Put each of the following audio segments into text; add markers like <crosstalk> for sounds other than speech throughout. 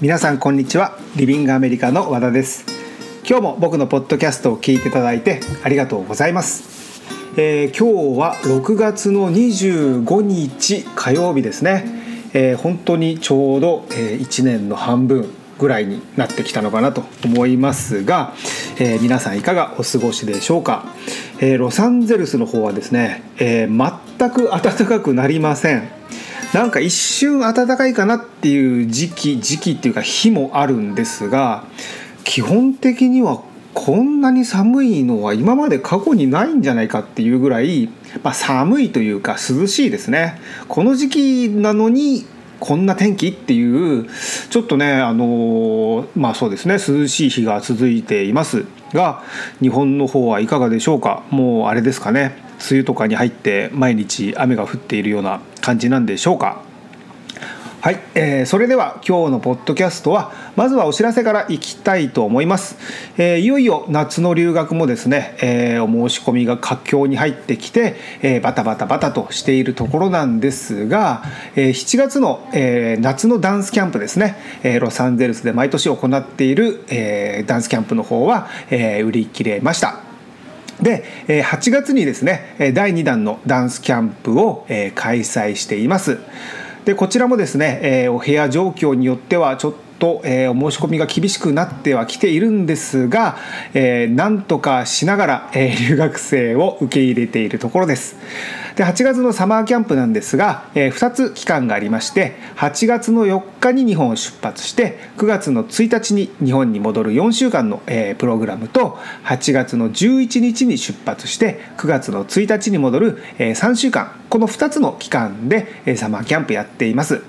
皆さんこんにちは。リビングアメリカの和田です。今日も僕のポッドキャストを聞いていただいてありがとうございます、えー今日は6月の25日火曜日ですね、えー本当にちょうど、え1年の半分ぐらいになってきたのかなと思いますが、えー皆さんいかがお過ごしでしょうか、えーロサンゼルスの方はですね、えー全く暖かくなりません。なんか一瞬暖かいかなっていう時期時期っていうか日もあるんですが基本的にはこんなに寒いのは今まで過去にないんじゃないかっていうぐらい、まあ、寒いというか涼しいですね。この時期なのにこんな天気っていうちょっとねあのまあそうですね涼しい日が続いていますが日本の方はいかがでしょうか？もうあれですかね。雨とかに入って毎日雨が降っているような感じなんでしょうか。はい、えーそれでは今日のポッドキャストはまずはお知らせからいきたいと思います、えーいよいよ夏の留学もですね、えーお申し込みが佳境に入ってきて、えーバタバタバタとしているところなんですが、えー7月の、えー夏のダンスキャンプですね、えーロサンゼルスで毎年行っている、えーダンスキャンプの方は、えー売り切れました。で8月にですね第2弾のダンスキャンプを開催しています。でこちらもですねお部屋状況によってはちょっとお申し込みが厳しくなってはきているんですがなんとかしながら留学生を受け入れているところです。で8月のサマーキャンプなんですが、え2つ期間がありまして8月の4日に日本を出発して9月の1日に日本に戻る4週間の、えープログラムと8月の11日に出発して9月の1日に戻る、え3週間。この2つの期間で、えーサマーキャンプやっています。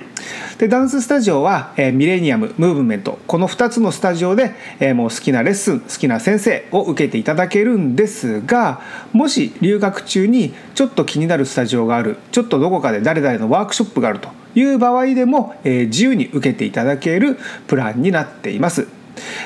でダンススタジオは、えーミレニアムムーブメントこの2つのスタジオで、えーもう好きなレッスン好きな先生を受けていただけるんですがもし留学中にちょっと気になるスタジオがあるちょっとどこかで誰々のワークショップがあるという場合でも、えー自由に受けていただけるプランになっています。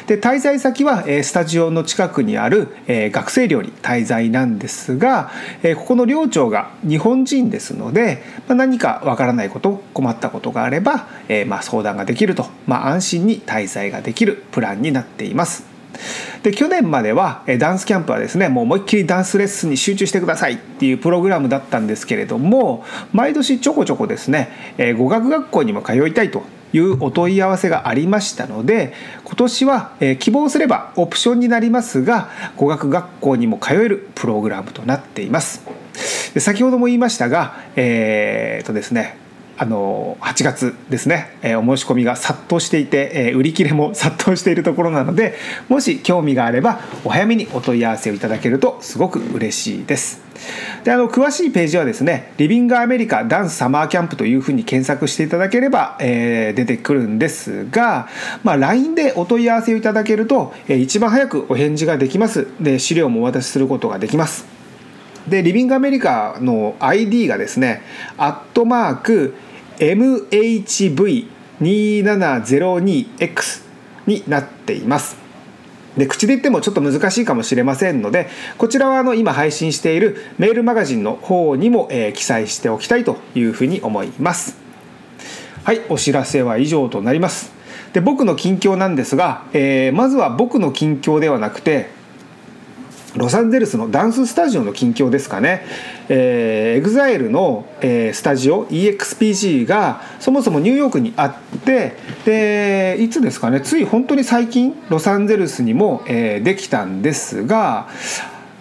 で滞在先はえスタジオの近くにあるえ学生寮に滞在なんですがえここの寮長が日本人ですのでま何かわからないこと困ったことがあればえま相談ができるとま安心に滞在ができるプランになっています。で去年まではえダンスキャンプはですねもう思いっきりダンスレッスンに集中してくださいっていうプログラムだったんですけれども毎年ちょこちょこですねえ語学学校にも通いたいというお問い合わせがありましたので今年はえー希望すればオプションになりますが語学学校にも通えるプログラムとなっています。で先ほども言いましたがえーっとですねあの8月ですね、えーお申し込みが殺到していて、えー売り切れも殺到しているところなのでもし興味があればお早めにお問い合わせをいただけるとすごく嬉しいです。であの詳しいページはですね「リビングアメリカダンスサマーキャンプ」というふうに検索していただければ、えー出てくるんですが、まあ、LINE でお問い合わせをいただけると、えー一番早くお返事ができますで資料もお渡しすることができます。でリビングアメリカの ID がですねアットマーク MHV2702X になっています。で口で言ってもちょっと難しいかもしれませんのでこちらはあの今配信しているメールマガジンの方にも、えー記載しておきたいというふうに思います。はいお知らせは以上となります。で僕の近況なんですが、えーまずは僕の近況ではなくてロサンゼルスのダンススタジオの近況ですかね、えー、EXILE の、えースタジオ EXPG がそもそもニューヨークにあってでいつですかね。つい本当に最近ロサンゼルスにも、えーできたんですが、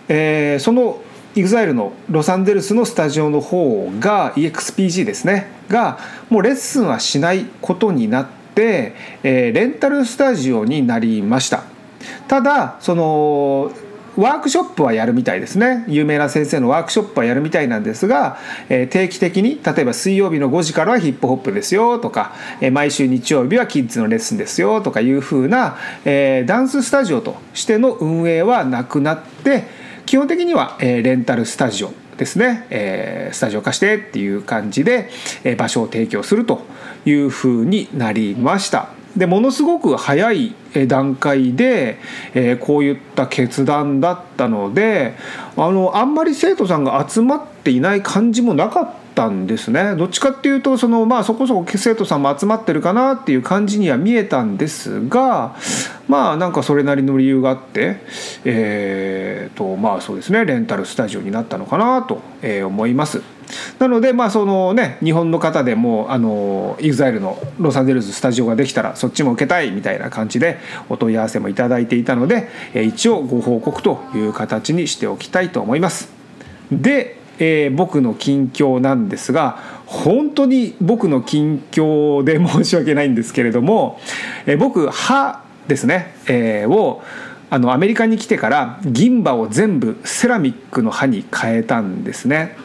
えーその EXILE のロサンゼルスのスタジオの方が EXPG ですね。がもうレッスンはしないことになって、えーレンタルスタジオになりました。ただそのワークショップはやるみたいですね有名な先生のワークショップはやるみたいなんですが、えー定期的に例えば水曜日の5時からはヒップホップですよとか、えー毎週日曜日はキッズのレッスンですよとかいうふうな、えーダンススタジオとしての運営はなくなって基本的には、えーレンタルスタジオですね、えースタジオ化してっていう感じで、えー場所を提供するというふうになりました。でものすごく早い段階で、えーこういった決断だったのであのあんまり生徒さんが集まっていない感じもなかっったんですねどっちかっていうとその、まあ、そこそこ生徒さんも集まってるかなっていう感じには見えたんですがまあなんかそれなりの理由があってえー、とまあそうですねレンタルスタジオになったのかなと思います。なのでまあそのね日本の方でもあの EXILE のロサンゼルススタジオができたらそっちも受けたいみたいな感じでお問い合わせもいただいていたので一応ご報告という形にしておきたいと思います。で、えー、僕の近況なんですが本当に僕の近況で申し訳ないんですけれども、えー、僕歯ですね、えー、をあのアメリカに来てから銀歯を全部セラミックの歯に変えたんですね。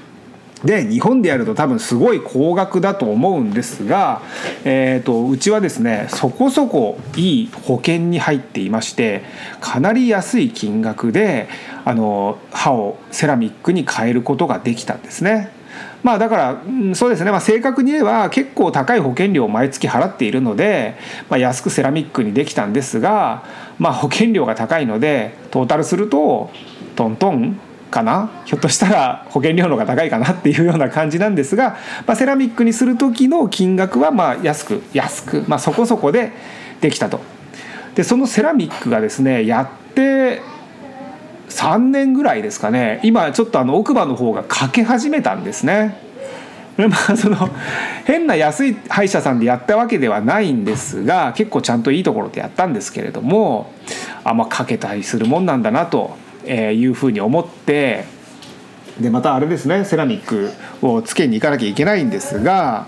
で日本でやると多分すごい高額だと思うんですが、えーと、うちはですねそこそこいい保険に入っていましてかなり安い金額であの歯をセラミックに変えることができたんですね。まあだからそうですね、まあ、正確に言えば結構高い保険料を毎月払っているので、まあ、安くセラミックにできたんですが、まあ、保険料が高いのでトータルするとトントンかな？ひょっとしたら保険料の方が高いかなっていうような感じなんですが、まあ、セラミックにする時の金額はまあ安く安く、まあ、そこそこでできたと。でそのセラミックがですねやって3年ぐらいですかね今ちょっとあの奥歯の方が欠け始めたんですね。まあその変な安い歯医者さんでやったわけではないんですが結構ちゃんといいところでやったんですけれどもあまあかけたりするもんなんだなとえーいうふうに思ってでまたあれですねセラミックをつけに行かなきゃいけないんですが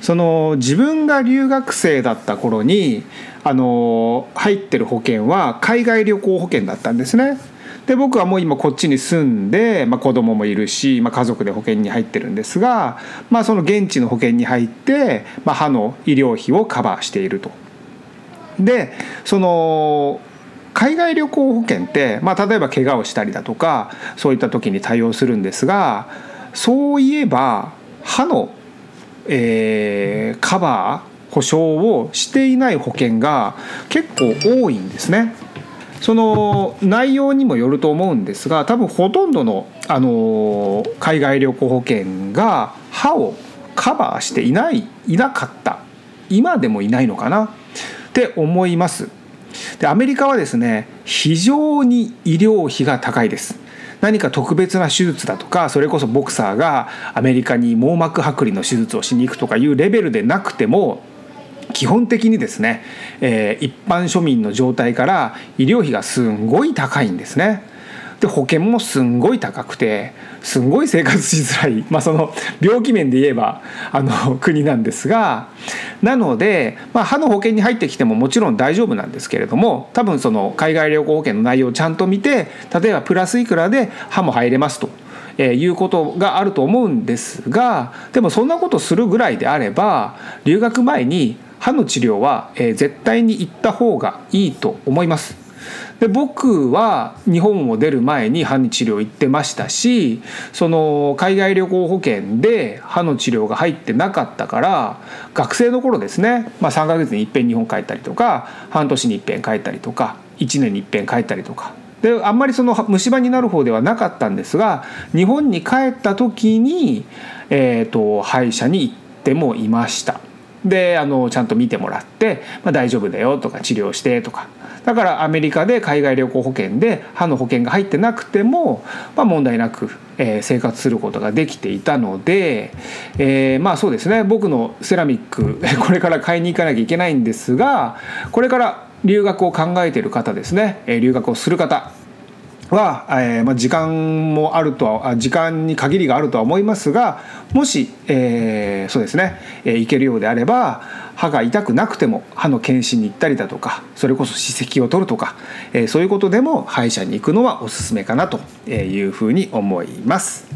その自分が留学生だった頃にあの入ってる保険は海外旅行保険だったんですね。で僕はもう今こっちに住んで、まあ、子供もいるし、まあ、家族で保険に入ってるんですが、まあ、その現地の保険に入って、まあ、歯の医療費をカバーしていると。でその海外旅行保険って、まあ、例えば怪我をしたりだとかそういった時に対応するんですがそういえば歯の、えー、カバー保証をしていない保険が結構多いんですね。その内容にもよると思うんですが多分ほとんどの、あの海外旅行保険が歯をカバーしていないいなかった今でもいないのかなって思います。でアメリカはですね非常に医療費が高いです。何か特別な手術だとかそれこそボクサーがアメリカに網膜剥離の手術をしに行くとかいうレベルでなくても基本的にですね、えー、一般庶民の状態から医療費がすんごい高いんですね。で保険もすんごい高くてすんごい生活しづらい、まあ、その病気面で言えばあの国なんですがなので、まあ、歯の保険に入ってきてももちろん大丈夫なんですけれども多分その海外旅行保険の内容をちゃんと見て例えばプラスいくらで歯も入れますと。えー、いうことがあると思うんですがでもそんなことするぐらいであれば留学前に歯の治療は、えー、絶対に行った方がいいと思います。で僕は日本を出る前に歯の治療行ってましたしその海外旅行保険で歯の治療が入ってなかったから学生の頃ですね、まあ、3ヶ月にいっぺん日本帰ったりとか半年にいっぺん帰ったりとか1年にいっぺん帰ったりとかであんまりその虫歯になる方ではなかったんですが日本に帰った時に、えーと歯医者に行ってもいました。であのちゃんと見てもらって、まあ、大丈夫だよとか治療してとかだからアメリカで海外旅行保険で歯の保険が入ってなくても、まあ、問題なく、えー、生活することができていたので、えー、まあそうですね。僕のセラミック <laughs> これから買いに行かなきゃいけないんですがこれから留学を考えている方ですね。留学をする方。は、えーまあ、時間もあるとは時間に限りがあるとは思いますがもし、えー、そうですね、えー、行けるようであれば歯が痛くなくても歯の検診に行ったりだとかそれこそ歯石を取るとか、えー、そういうことでも歯医者に行くのはおすすめかなというふうに思います。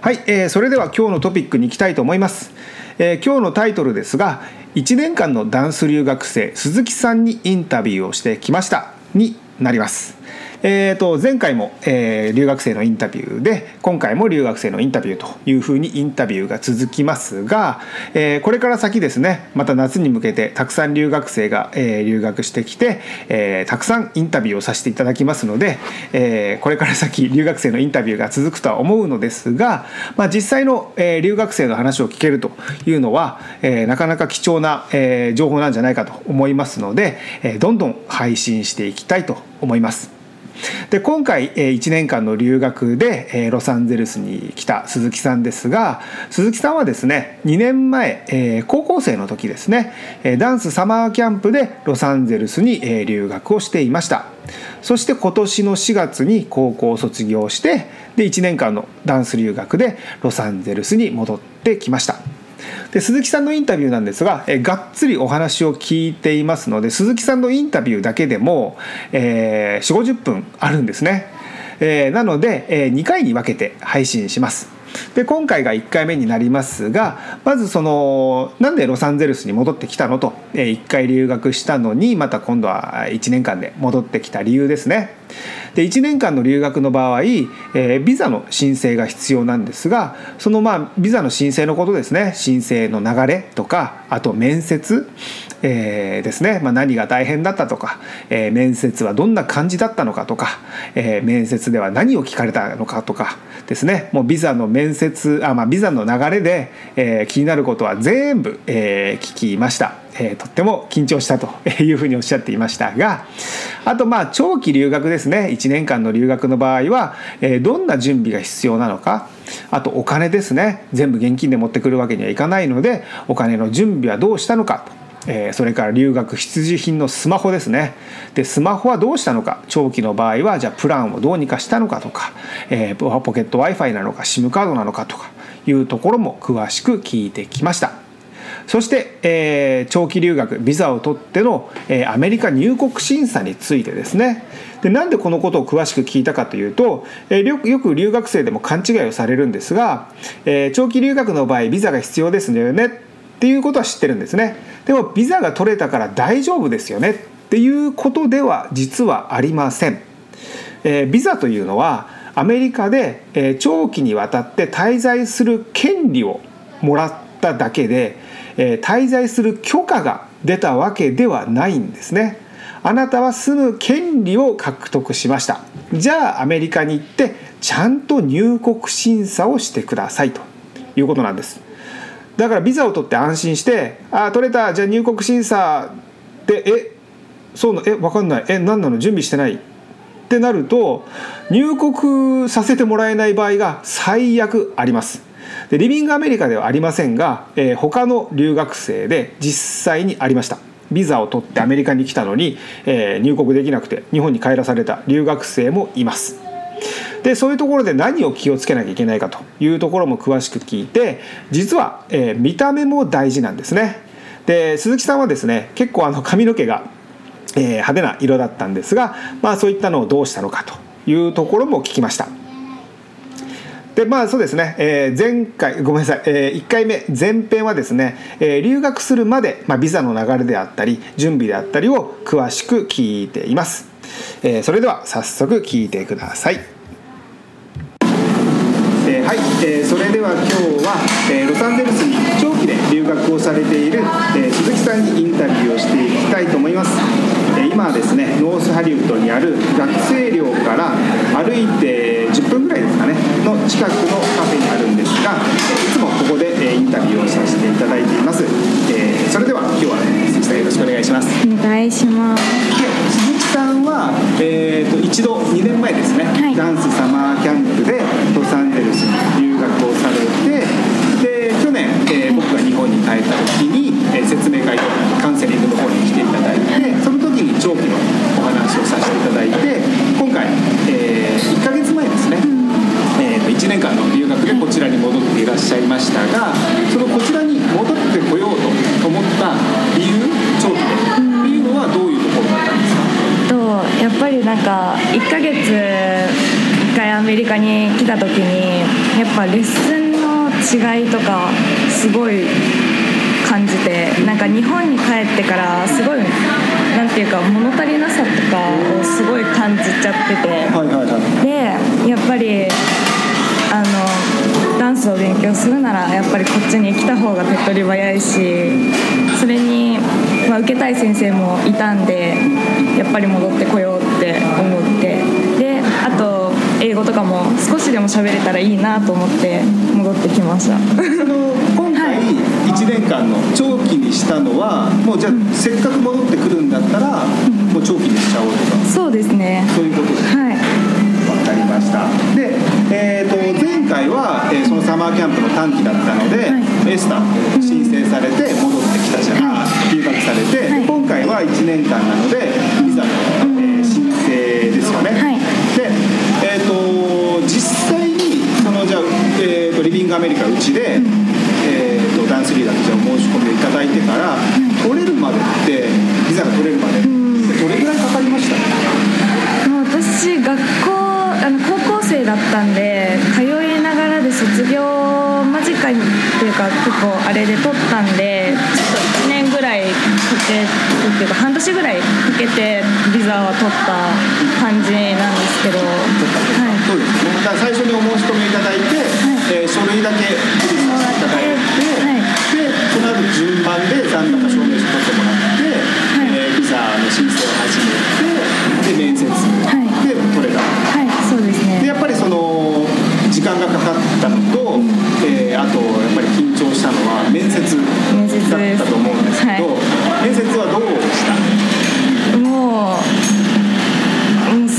はい、えー、それでは今日のトピックに行きたいと思います。えー、今日のタイトルですが1年間のダンス留学生鈴木さんにインタビューをしてきましたになります。えー、と前回も、えー、留学生のインタビューで今回も留学生のインタビューというふうにインタビューが続きますが、えー、これから先ですねまた夏に向けてたくさん留学生が、えー、留学してきて、えー、たくさんインタビューをさせていただきますので、えー、これから先留学生のインタビューが続くとは思うのですが、まあ、実際の、えー、留学生の話を聞けるというのは、えー、なかなか貴重な、えー、情報なんじゃないかと思いますので、えー、どんどん配信していきたいと思います。で今回1年間の留学でロサンゼルスに来た鈴木さんですが鈴木さんはですね2年前高校生の時ですねダンスサマーキャンプでロサンゼルスに留学をしていました。そして今年の4月に高校を卒業してで1年間のダンス留学でロサンゼルスに戻ってきました。で鈴木さんのインタビューなんですが、えがっつりお話を聞いていますので鈴木さんのインタビューだけでも、えー、4 5 0分あるんですね、えー、なので、え、2回に分けて配信しますで今回が1回目になりますがまずそのなんでロサンゼルスに戻ってきたのと1回留学したのにまた今度は1年間で戻ってきた理由ですね。で1年間の留学の場合、えー、ビザの申請が必要なんですがそのまあビザの申請のことですね。申請の流れとかあと面接、えー、ですね、まあ、何が大変だったとか、えー、面接はどんな感じだったのかとか、えー、面接では何を聞かれたのかとかですね。もうビザの面接あ、まあ、ビザの流れで、えー、気になることは全部、えー、聞きました。えー、とっても緊張したと <laughs> いうふうにおっしゃっていましたがあとまあ長期留学ですね。1年間の留学の場合は、えー、どんな準備が必要なのか。あとお金ですね。全部現金で持ってくるわけにはいかないのでお金の準備はどうしたのかと。え、それから留学必需品のスマホですね。でスマホはどうしたのか？長期の場合はじゃあプランをどうにかしたのかとか、え、ポケット w i f i なのか SIM カードなのかとかいうところも詳しく聞いてきました。そして、え、長期留学ビザを取っての、え、アメリカ入国審査についてですね。でなんでこのことを詳しく聞いたかというと、えー、よく留学生でも勘違いをされるんですが、え、長期留学の場合ビザが必要ですよね。っていうことは知ってるんですねでもビザが取れたから大丈夫ですよねっていうことでは実はありません、えー、ビザというのはアメリカで、えー、長期にわたって滞在する権利をもらっただけでえー、滞在する許可が出たわけではないんですね。あなたは住む権利を獲得しました。じゃあアメリカに行ってちゃんと入国審査をしてくださいということなんです。だからビザを取って安心して「ああ取れたじゃあ入国審査でえそうなえ分かんない。え何なの？準備してない」ってなると入国させてもらえない場合が最悪あります。でリビングアメリカではありませんが、えー、他の留学生で実際にありました。ビザを取ってアメリカに来たのに、えー、入国できなくて日本に帰らされた留学生もいます。でそういうところで何を気をつけなきゃいけないかというところも詳しく聞いて実は、えー、見た目も大事なんですね。で鈴木さんはですね結構あの髪の毛が、えー、派手な色だったんですが、まあ、そういったのをどうしたのかというところも聞きました。でまあそうですね、えー、前回ごめんなさい、えー、1回目前編はですね、えー、留学するまで、まあ、ビザの流れであったり準備であったりを詳しく聞いています、えー、それでは早速聞いてください、はい、えー、それでは今日は、えー、ロサンゼルスに長期で留学をされている、えー、鈴木さんにインタビューをしていきたいと思います、今はですねノースハリウッドにある学生寮から歩いて10分ぐらいですかねの近くのカフェにあるんですがいつもここでインタビューをさせていただいています、えー、それでは今日は鈴木さんよろしくお願いします。お願いします。で鈴木さんは、えーと、一度2年前ですね、はい、ダンスサマーキャンプでロサンゼルスに留学をされてで去年、えー、僕が日本に帰った時に、えー、説明会とカウンセリングの方に来ていただいてその時に長期のお話をさせていただいて今回、えー、1か月前ですね。1年間の留学でこちらに戻っていらっしゃいましたがそのこちらに戻ってこようと思った理由長期で。っていうのはどういうところだったんですか？とやっぱりなんか1ヶ月1回アメリカに来た時にやっぱレッスンの違いとかすごい感じてなんか日本に帰ってからすごいなんていうか物足りなさとかをすごい感じちゃってて。はいはいはい。でやっぱりあのダンスを勉強するならやっぱりこっちに来た方が手っ取り早いしそれに、まあ、受けたい先生もいたんでやっぱり戻ってこようって思って。であと英語とかも少しでも喋れたらいいなと思って戻ってきました。今回1年間の長期にしたのはもうじゃあせっかく戻ってくるんだったらもう長期にしちゃおうとか。そうですね。そういうことです。はい。わかりました。で、えー、と前回は、えーそのサマーキャンプの短期だったので、はい。エスタ申請されて戻ってきたじゃない、は留学されて、はい。で今回は1年間なのでビザの、ングアメリカうちで、えー、とダンスリーダーとしてお申し込みをいただいてから、取れるまでってビザが取れるまでどれぐらいかかりました？もう私学校あの高校生だったんで通いながらで卒業間近にっていうか結構あれで取ったんでちょっと1年ぐらいかけっていうか半年ぐらいかけてビザは取った感じなんですけど、はい、そうですね。最初にお申し込みいただいて、えー書類だけ提出していただいて、はい。でその後順番で残高証明書取ってもらって、えービザの申請を始めて、で面接、はい。で取れた。はい、そうですね。でやっぱりその時間がかかったのと、えーあとやっぱり緊張したのは面接だったと思うんですけど、はい。面接はどうでした？もう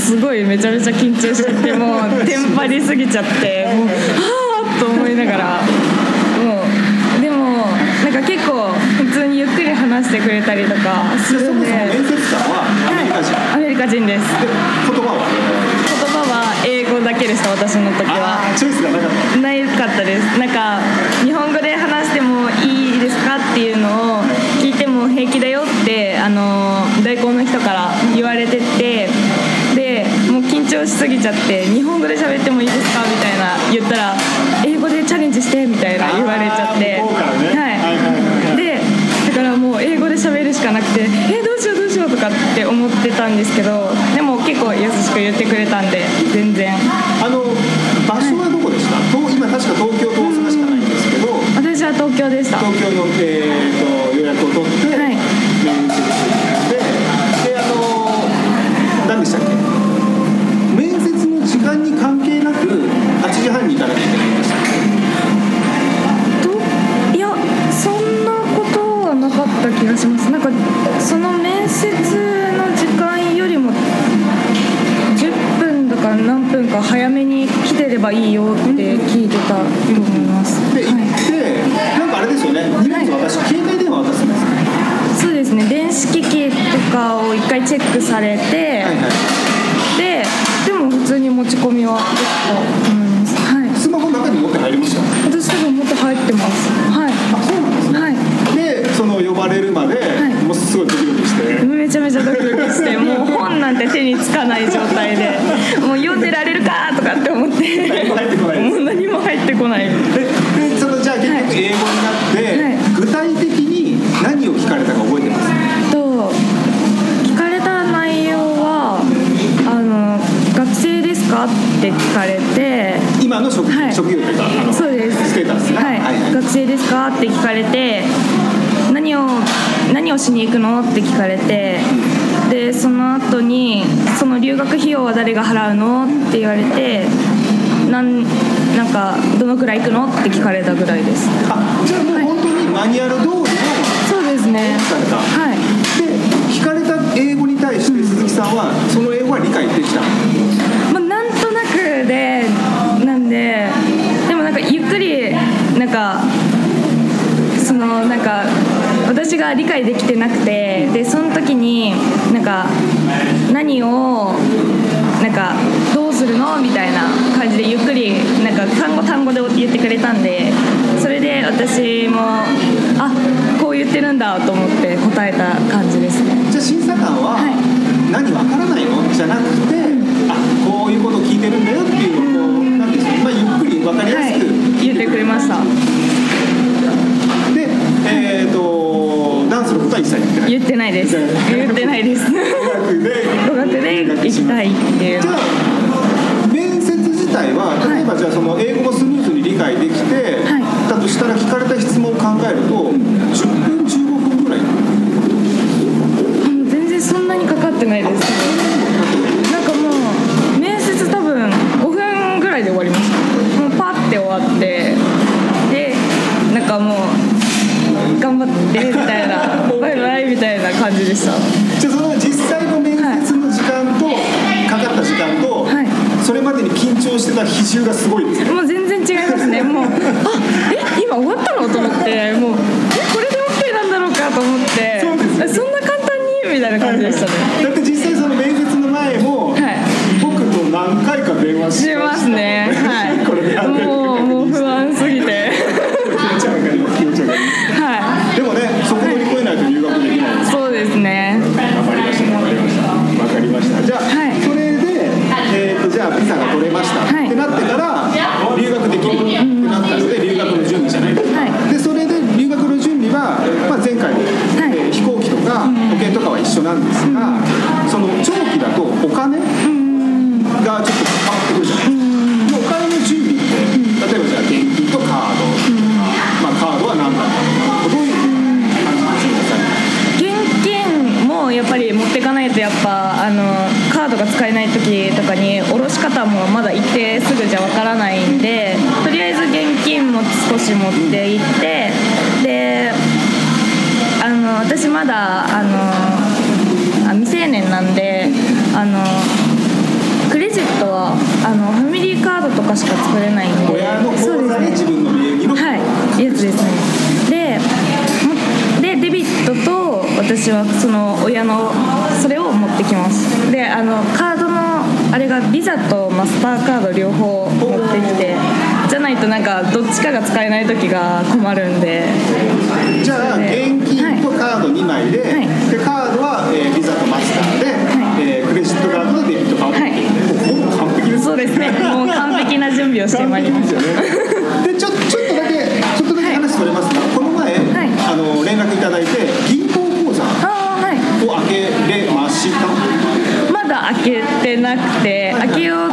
すごいめちゃめちゃ緊張しちゃってもう <laughs> テンパりすぎちゃってもうはあと思いながらもうでもなんか結構普通にゆっくり話してくれたりとかすで。そもそもるんで面接官はアメリカ人。はいアメリカ人です。で言葉は？言葉は英語だけでした私の時は。チョイスがなかった。ないかったです。なんか日本語で話してもいいですかっていうのを聞いても平気だよってあの代行の人から言われててすぎちゃって日本語で喋ってもいいですか？みたいな言ったら英語でチャレンジしてみたいな言われちゃって。ね。はい。はいはいはいでだからもう英語で喋るしかなくてえどうしようどうしようとかって思ってたんですけどでも結構優しく言ってくれたんで全然。あの場所はどこでした？東今確か東京と大阪しかないんですけど、私は東京でした。東京の、えー、と予約を取って、はい。面接で。であの何でしたっけ？8時半に行かなきゃいけないんでしたっけ？といやそんなことはなかった気がしますなんかその面接の時間よりも10分とか何分か早めに来てればいいよって聞いてたと思います、で行はい、なんかあれですよね。荷物渡し、携帯電話渡すんですね。そうですね電子機器とかを一回チェックされて、ドキドキして。めちゃめちゃドキドキしてもう本なんて手につかない状態でもう読んでられるかとかって思って。何も入ってこないもう何も入ってこない。ででそのじゃあ結局英語になって、はい。具体的に何を聞かれたか覚えてます？と聞かれた内容はあの「学生ですか?」って聞かれて。今の職,、はい。職業というかそうです。ステータスね。はい、学生ですかって聞かれて何を何をしに行くの？って聞かれてでその後にその留学費用は誰が払うの？って言われてなんなんかどのくらい行くの？って聞かれたぐらいです。あじゃあもう本当にマニュアル通りのそうですね。聞かれたはい。で聞かれた英語に対して鈴木さんはその英語は理解できたまあ、なんとなくでなんででもなんかゆっくりなんか私が理解できてなくてでその時になんか何をなんかどうするの？みたいな感じでゆっくりなんか単語単語で言ってくれたんでそれで私もあこう言ってるんだと思って答えた感じです。ねじゃあ審査官は、はい。何わからないの？じゃなくてあこういうことを聞いてるんだよっていうのをなんですか、まあ、ゆっくりわかりやはい。すく、言ってくれました。で、えー、とダンスのことは一切言ってない。言ってないです。言ってないです。語学で語学で行きたいっていう。じゃあ面接自体は例えばじゃあその英語もスムーズに理解できて、はい。だとしたら聞かれた質問を考えると10分15分ぐらい。うん全然そんなにかかってないです。なんかもう面接多分5分ぐらいで終わりました。もうパッて終わってでなんかもう頑張ってみたいな <laughs> バイバイみたいな感じでした。じゃあその実際の面接の時間と、かかった時間と、はい。それまでに緊張してた比重がすごいですねもう全然違いますね。もうあえ今終わったの？と思ってもうえこれで OK なんだろうかと思って。そうですそんな簡単に？みたいな感じでしたね。だって実際その面接の前も、はい。僕と何回か電話ししますね。はい。<laughs> これでやって私はその親のそれを持ってきます。で、あのカードのあれがビザとマスターカード両方持ってきて、じゃないとなんかどっちかが使えない時が困るんで、じゃあで現金とカード2枚で,、はい。でカードは、えービザとマスターで、い。えークレジットカードとデビットカード、はいもうほぼ完璧です。そうですね。もう完璧な準備をしてまいりました。ですよねでちょちょっとだけちょっとだけ話それますが、この前、い。あの連絡いただいて銀開けれましたまだ開けてなくて開けよう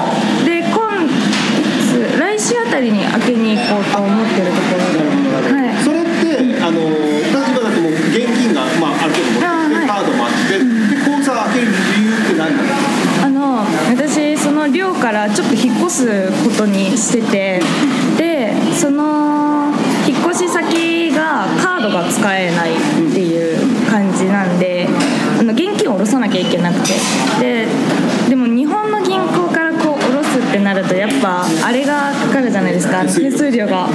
で今月来週あたりに開けに行こうと思ってるところ。ではい。それってあの例えばだってもう現金が、まあ、ある程度持ってカードもあってで口座開ける理由って何なんですか？あの私その寮からちょっと引っ越すことにしててでその引っ越し先がカードが使えないっていけなくて。ででも日本の銀行からこう下ろすってなるとやっぱあれがかかるじゃないですか。手数料が。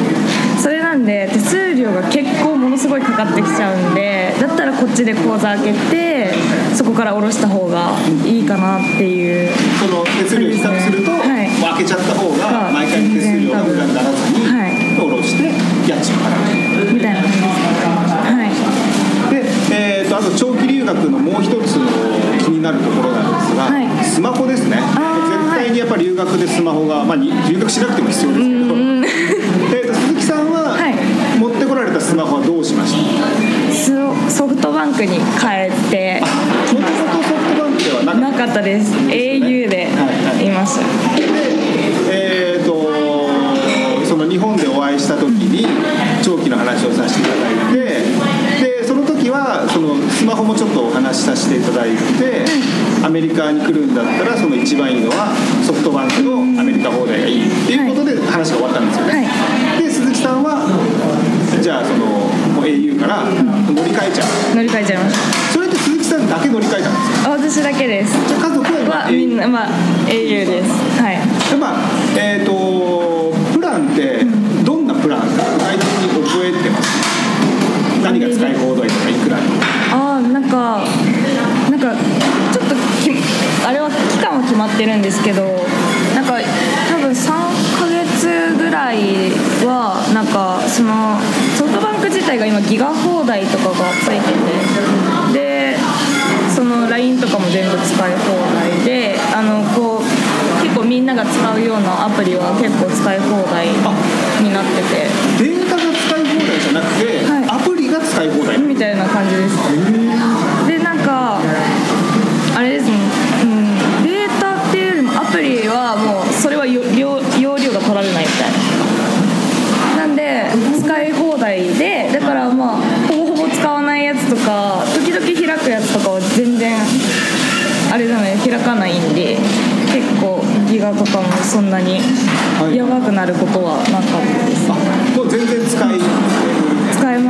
それなんで手数料が結構ものすごいかかってきちゃうんでだったらこっちで口座開けてそこから下ろした方がいいかなっていう。その手数料比較すると、はい。開けちゃった方がはい毎回手数料が無駄にならずに、はい。下ろして家賃払う。みたいな感じです。はい。で、えー、とあと長期留学のもう一つの気になるところなんですが、はい。スマホですね。ー絶対にやっぱり留学でスマホが、まあ、に留学しなくても必要ですけど、えー、と鈴木さんは、はい。持ってこられたスマホはどうしました？ソソフトバンクに変えてもともとソフトバンクではなかった。です。au でいました。で、えー、とその日本でお会いした時に長期の話をさせていただいてでその時はそのスマホもちょっとお話しさせていただいてアメリカに来るんだったらその一番いいのはソフトバンクのアメリカ放題がいいっていうことで話が終わったんですよね、で鈴木さんはじゃあそのもう au から乗り換えちゃう。乗り換えちゃいましそれって鈴木さんだけ乗り換えたんですか？私だけです。じゃあ家族はみんなまあ au です。はい。でまあえっ、と使い放題とかいくらあーなんかなんかちょっときあれは期間は決まってるんですけどなんか多分3ヶ月ぐらいはなんかそのソフトバンク自体が今ギガ放題とかがついててでその LINE とかも全部使い放題であのこう結構みんなが使うようなアプリは結構使い放題になってて。データが使い放題じゃなくて、はい。アプリが使使い放題みたいな感じです。でなんかあれですね、うん、データっていうよりもアプリはもうそれはよ容容量が取られないみたいな。なんで使い放題でだからまあほぼほぼ使わないやつとか時々開くやつとかは全然あれだね開かないんで結構ギガとかもそんなにはい。やばくなることはなかったです、あもう全然使い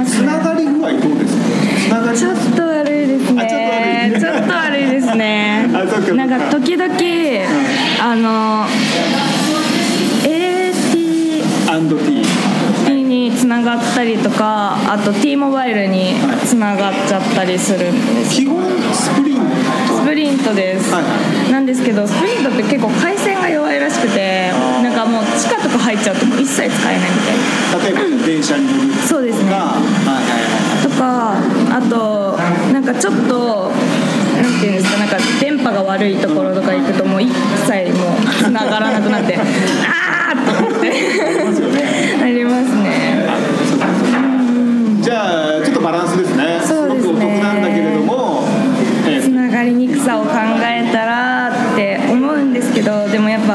つながり具合どうですか？つながり。ちょっと悪いですね。あちょっと悪い。ですね。<laughs> なんか時々あのアンド T につながったりとかあと T モバイルにつながっちゃったりするんです。基本スプリントスプリントです、はい。なんですけどスプリントって結構回線が弱いらしくてなんかもう地下とか入っちゃうと一切使えないみたいな。例えば電車に乗るそうですね。とかはいはいとかあとなんかちょっとなんていうんですかなんか電波が悪いところとか行くともう一切もう繋がらなくなってあーっと思って。ますよね。なりますね。はいじゃあちょっとバランスですね。そうですねごくお得なんだけれども、えつながりにくさを考えたらって思うんですけどでもやっぱ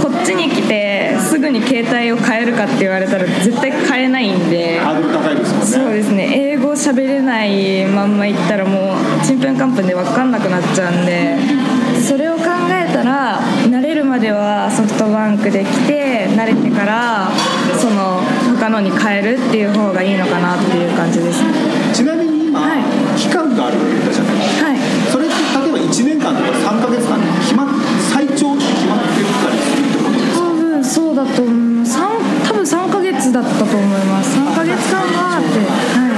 こっちに来てすぐに携帯を変えるかって言われたら絶対変えないんでハードル高いですもんねそうですね英語喋れないまんま行ったらもうちんぷんかんぷんで分かんなくなっちゃうんでそれを考えたら慣れるまではソフトバンクで来て慣れてからその他のに変えるっていう方がいいのかなっていう感じです。ねちなみに今、はい。期間があるって言ったじゃないですか。はい。それって例えば1年間とか3ヶ月間決まっ最長って決まってたりするってことですか？多分そうだと思います。三多分3ヶ月だったと思います。3ヶ月間があっては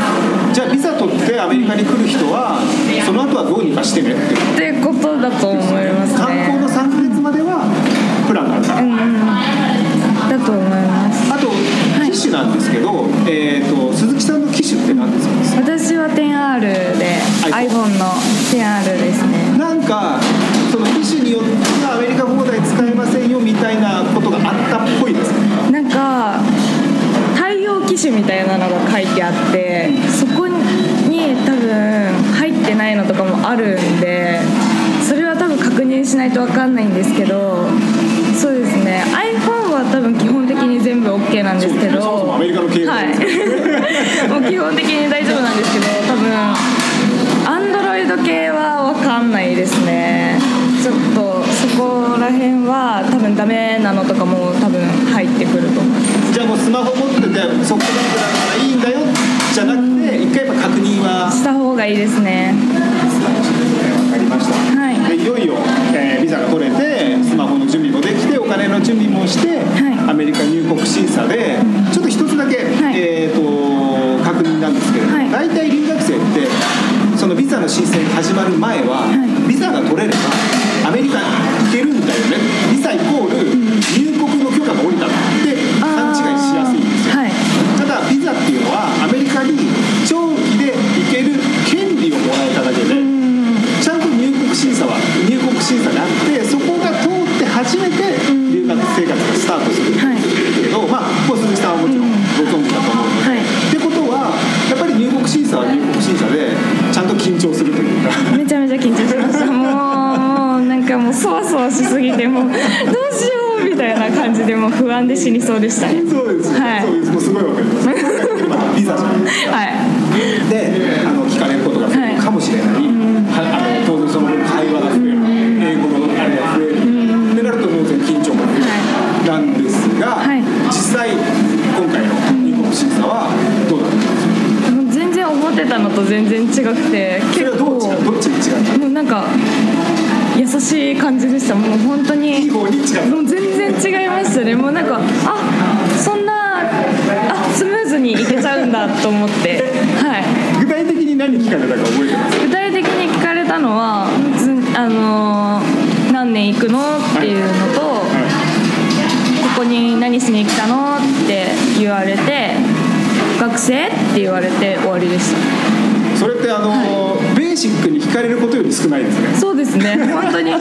じゃあビザ取ってアメリカに来る人はその後はどうにかしてねっていってことだと思います観光のね3ヶ月まではプランがある。から、うんうん。だと思います。あと機種なんですけど、えー、と鈴木さんの機種って何ですか？私は 10R で iPhone の 10R ですね。なんかその機種によってはアメリカ放題使えませんよみたいなことがあったっぽいです。ねなんか対応機種みたいなのが書いてあってそこに多分入ってないのとかもあるんでそれは多分確認しないと分かんないんですけどそうですね。iPhone は多分基本的に全部 OK なんですけどそもそもアメリカの経済はい。<laughs> もう基本的に大丈夫なんですけど多分 Android 系は分かんないですね。ちょっとそこら辺は多分ダメなのとかも多分入ってくると思います。じゃあもうスマホ持っててソフトバンクだからいいんだよじゃなくて一回やっぱ確認は。した方がいいですね。分かりました、はい。でいよいよ、えービザが取れてスマホの準備もできてお金の準備もして、い。アメリカ入国審査で、ちょっと一つだけ、はい。えー、と確認なんですけれども、はい。大体留学生ってそのビザの申請が始まる前は、い。ビザが取れればアメリカ行ける違いましたねもうなんかあそんなあスムーズにいけちゃうんだと思って。はい。具体的に何聞かれたか覚えてます？具体的に聞かれたのはずあのー何年行くのっていうのと、ここに何しに来たのって言われて学生って言われて終わりでした。それってあの、ベーシックに聞かれることより少ないですね。そうですね。本当にあ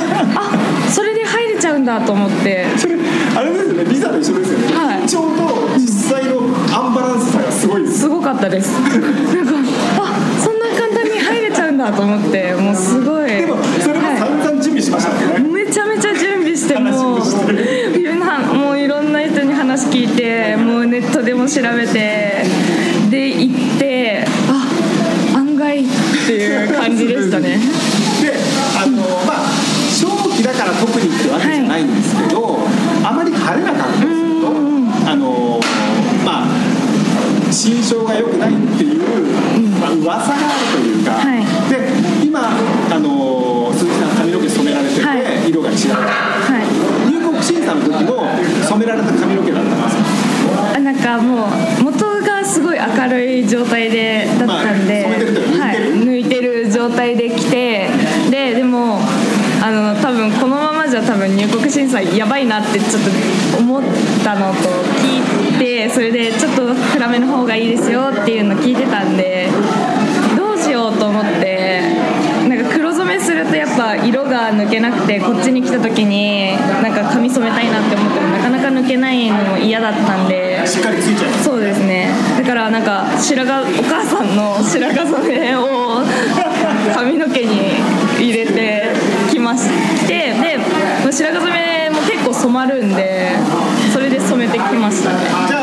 それちゃうんだと思って。それあれですよね。ビザと一緒ですよね、はい。緊張と実際のアンバランスさがすごいです。すごかったです。<laughs> なんかあだと思って。もうすごい。でもそれもは散々準備しましたね、いめちゃめちゃ準備してもういろんなもういろんな人に話聞いてもうネットでも調べてで行ってあ案外っていう感じでしたねだから特にってわけじゃないんですけど、あまり晴れなかったりするとあのまあ心象が良くないっていう、まあ噂があるというか、はい。で今あの鈴木さん髪の毛染められてて、はい。色が違うはい。入国審査の時も染められた髪の毛だったんですよ。あなんかもう元がすごい明るい状態でだったんで、まあ染めてるというかはい、抜いてる状態で来てででもあの多分このままじゃ多分入国審査やばいなってちょっと思ったのと聞いてそれでちょっと暗めの方がいいですよっていうの聞いてたんでどうしようと思ってなんか黒染めするとやっぱ色が抜けなくてこっちに来た時になんか髪染めたいなって思ってもなかなか抜けないのも嫌だったんでしっかりついちゃいますそうですね。だからなんか白髪お母さんの白髪染めを髪の毛に入れてきましてでまあ白髪染めも結構染まるんでそれで染めてきましたね。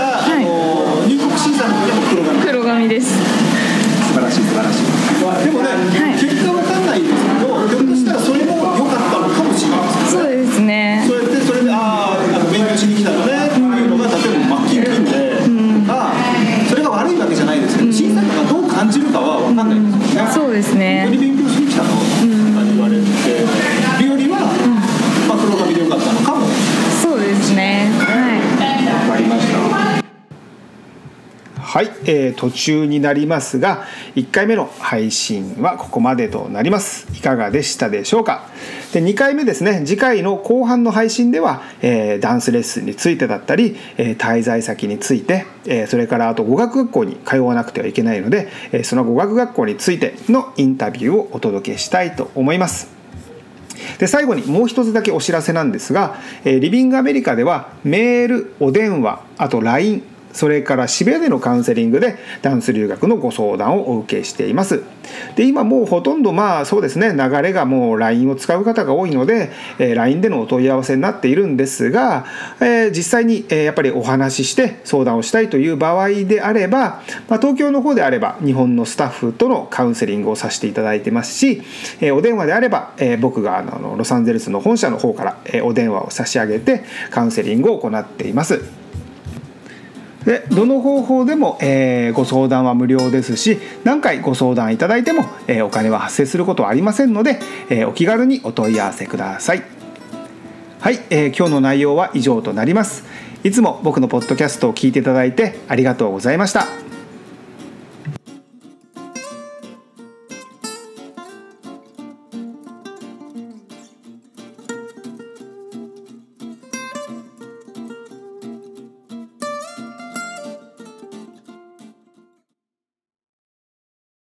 途中になりますが1回目の配信はここまでとなります。いかがでしたでしょうか？で2回目ですね。次回の後半の配信では、えーダンスレッスンについてだったり、えー滞在先について、えーそれからあと語学学校に通わなくてはいけないので、えその語学学校についてのインタビューをお届けしたいと思います。で最後にもう一つだけお知らせなんですが、えリビングアメリカではメールお電話あと LINE それから渋谷でのカウンセリングでダンス留学のご相談をお受けしていますで今もうほとんどまあそうですね流れがもう LINE を使う方が多いので、えー LINE でのお問い合わせになっているんですが、えー実際に、えーやっぱりお話しして相談をしたいという場合であれば、まあ、東京の方であれば日本のスタッフとのカウンセリングをさせていただいてますし、えーお電話であれば、えー僕があのロサンゼルスの本社の方から、えーお電話を差し上げてカウンセリングを行っています。でどの方法でも、えーご相談は無料ですし何回ご相談いただいても、えーお金は発生することはありませんので、えーお気軽にお問い合わせください。はい、え今日の内容は以上となります。いつも僕のポッドキャストを聞いていただいてありがとうございました。